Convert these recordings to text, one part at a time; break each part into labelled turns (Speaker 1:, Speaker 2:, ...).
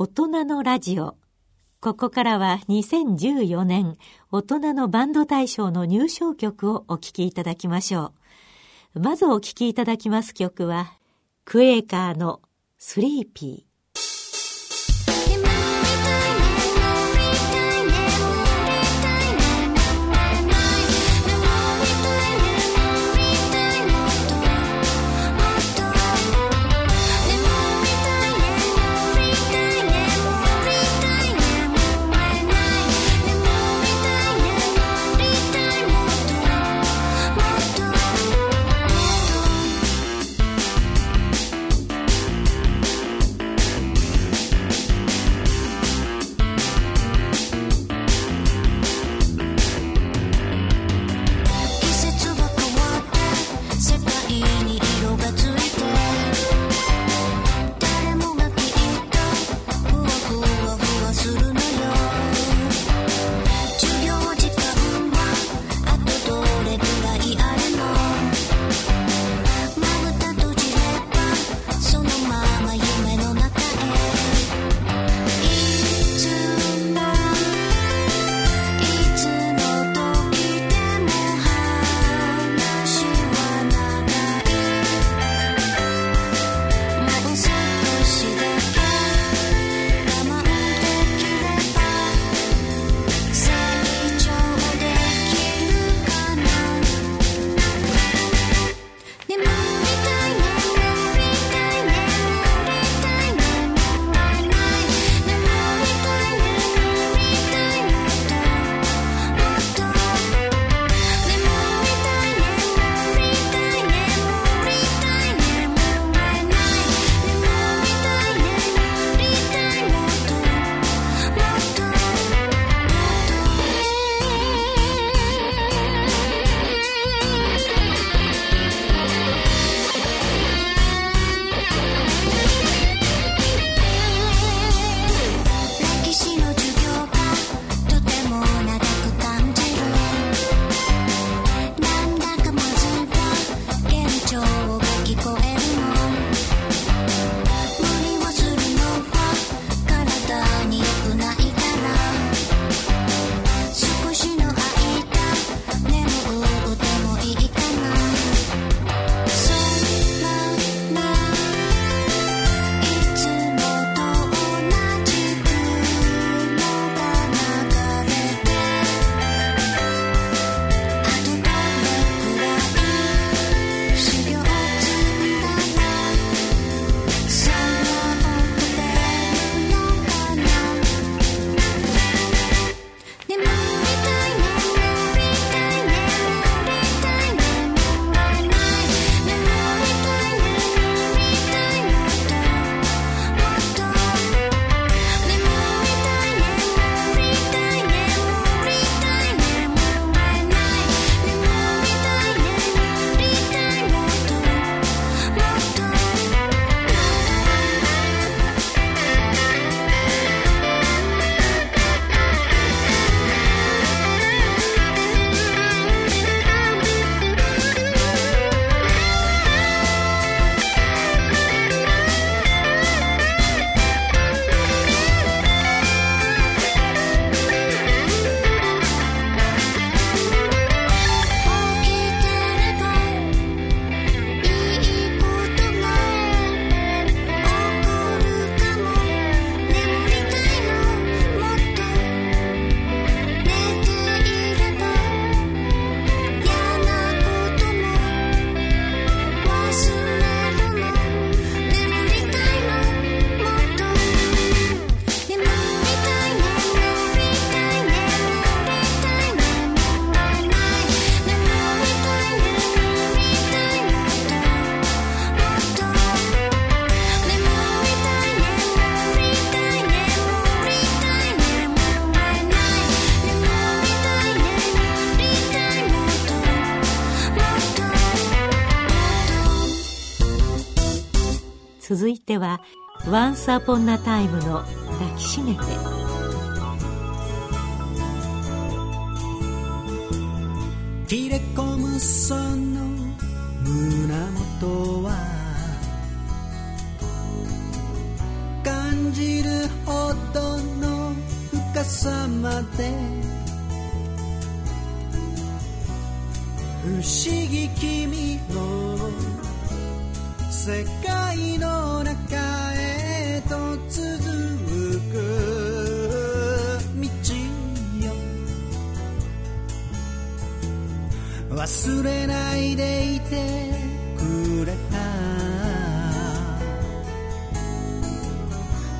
Speaker 1: 大人のラジオ。ここからは2014年大人のバンド大賞の入賞曲をお聴きいただきましょう。まずお聴きいただきます曲は、クエーカーのスリーピー。続いては「Once Upon a Time」の「抱きしめて」
Speaker 2: 切れ込むその胸元は感じるほ朝まで不思議君の世界の中へと続く。道よ忘れないでいてくれた。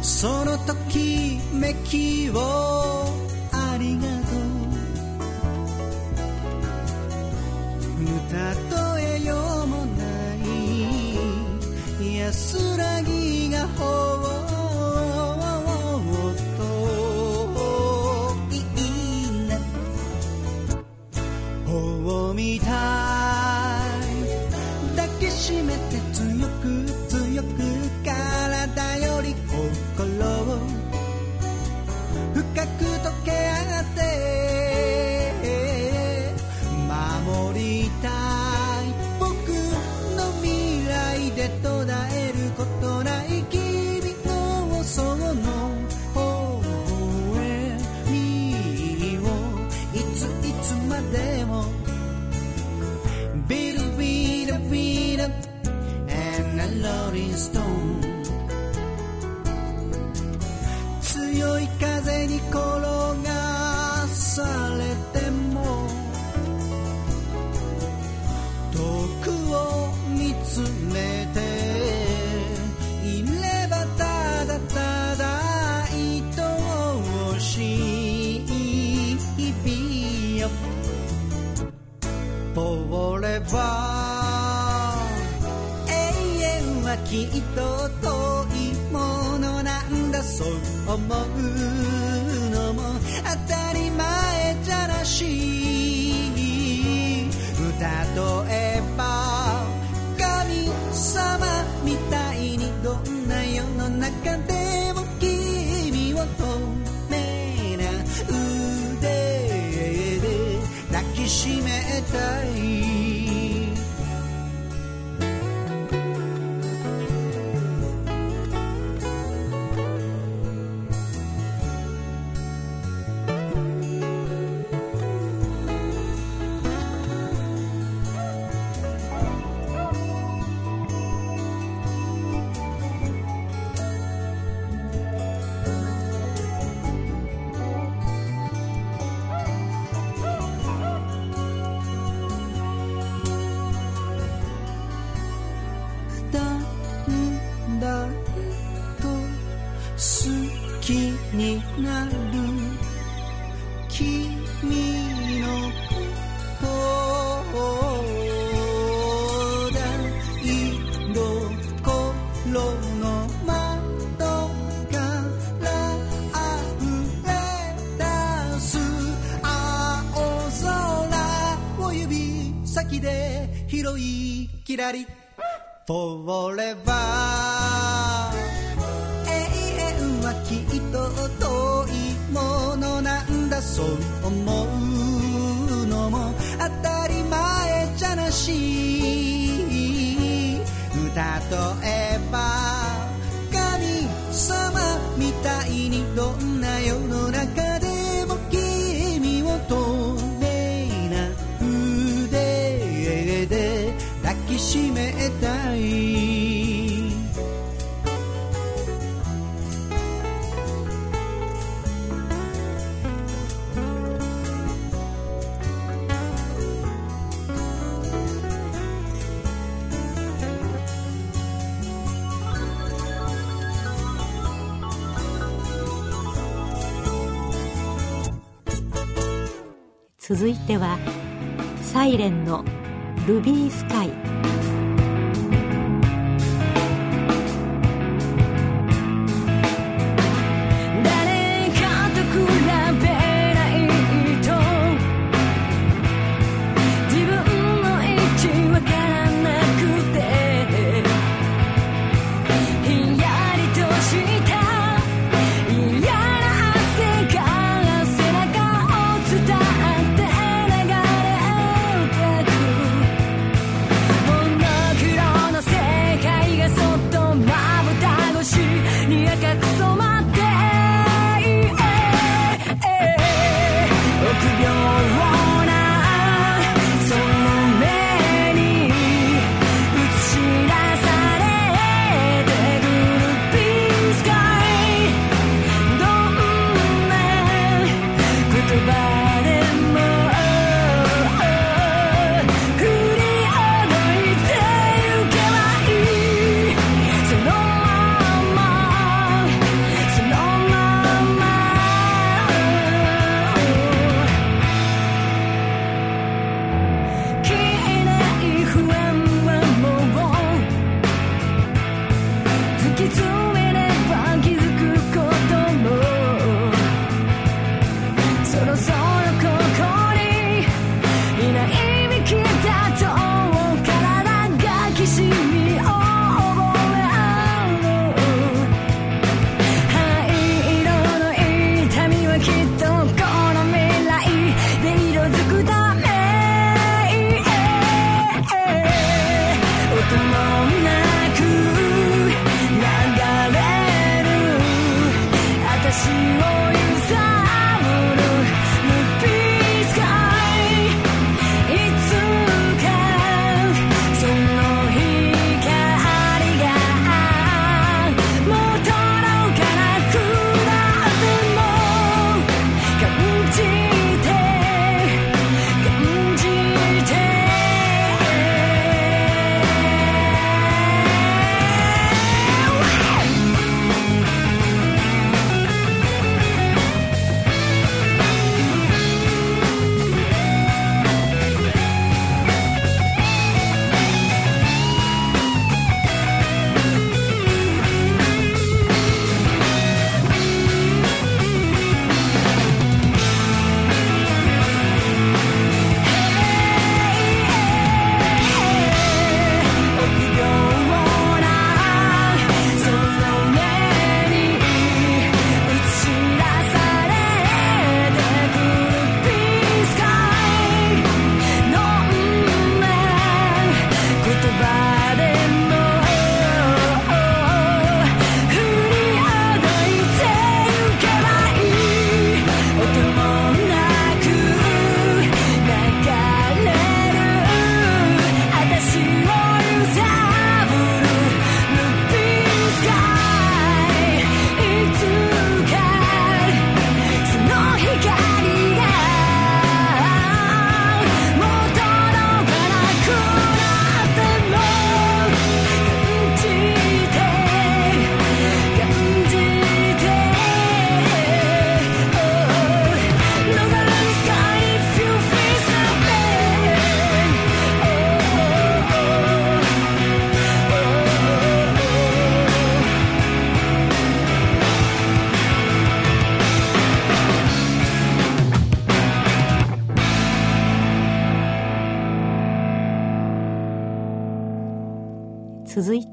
Speaker 2: そのときめきを。強い風に転がされても遠くを見つめていればただただ愛しい日々よ Forever 永遠はきっと思うのも当たり前じゃなし例えば神様みたいにどんな世の中でも君を透明な腕で抱きしめたいにしい。歌とえば
Speaker 3: 続いてはサイレンのルビースカイ。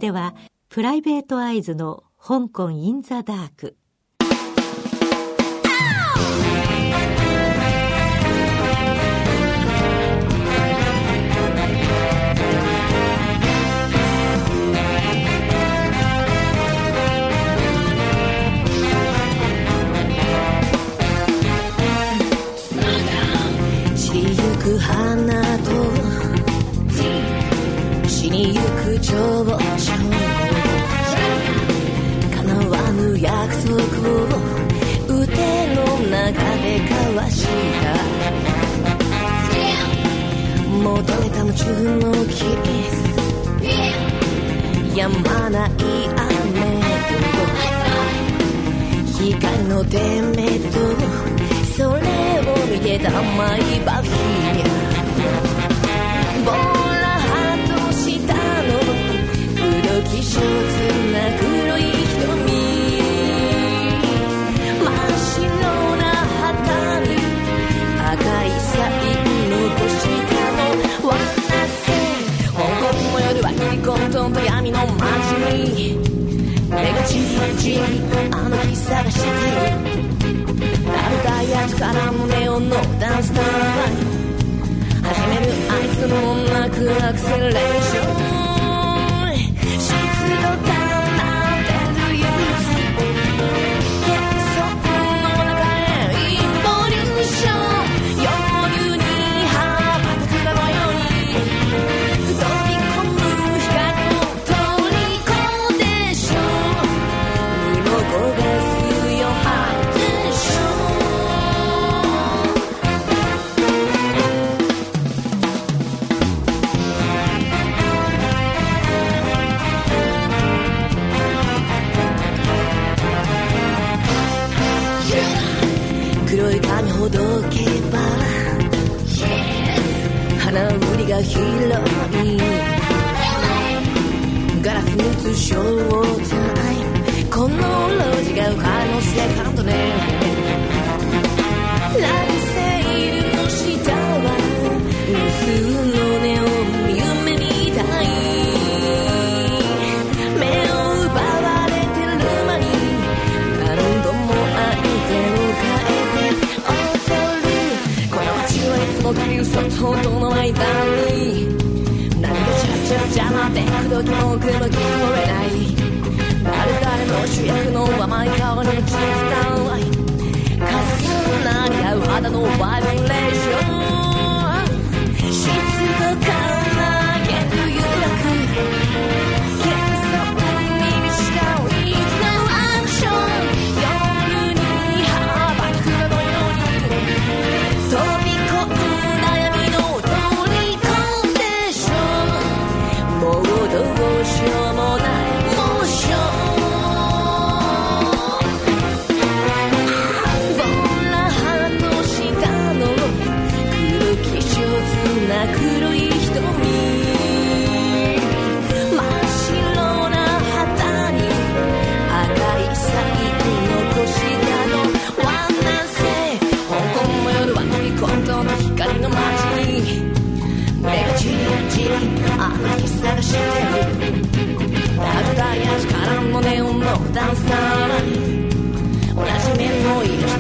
Speaker 4: て
Speaker 3: は、プライベートアイズの香港インザダーク、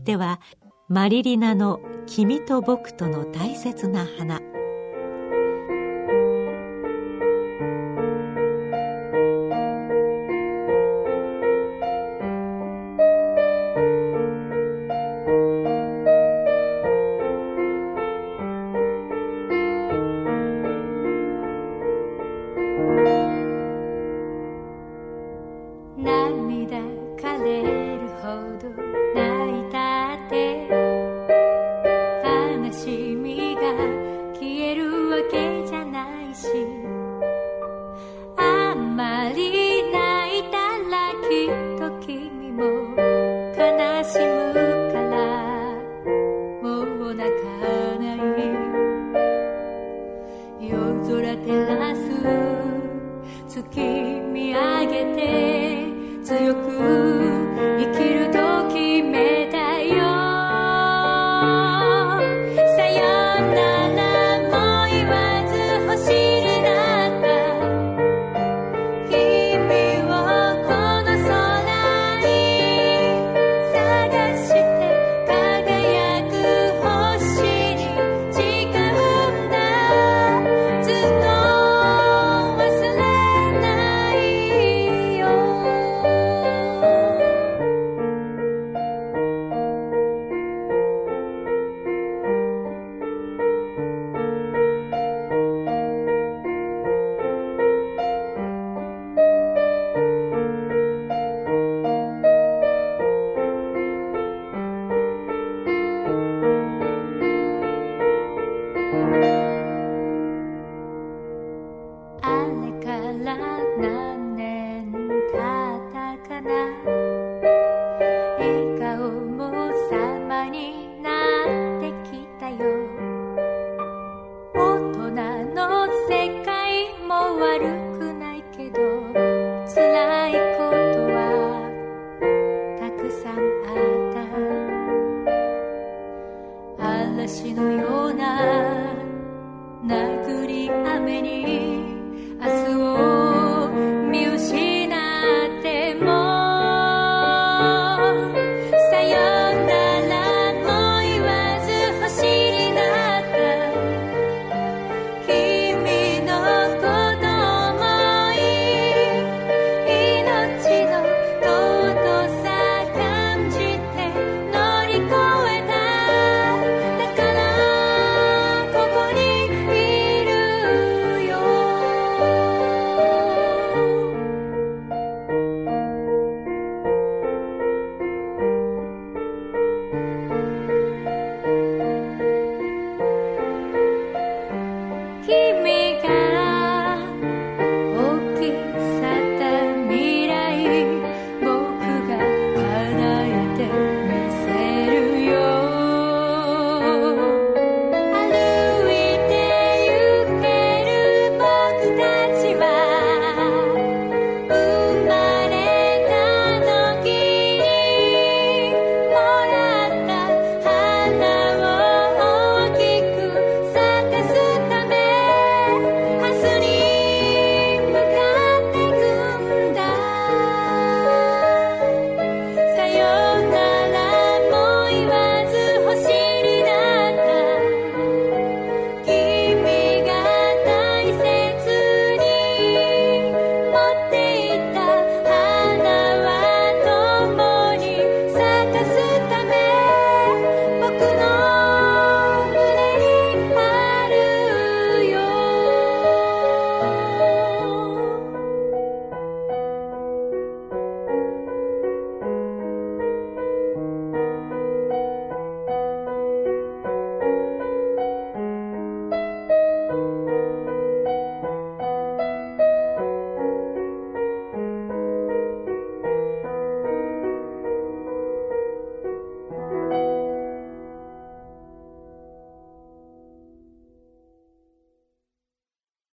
Speaker 4: ては
Speaker 5: マリリナの「君と僕との大切な花」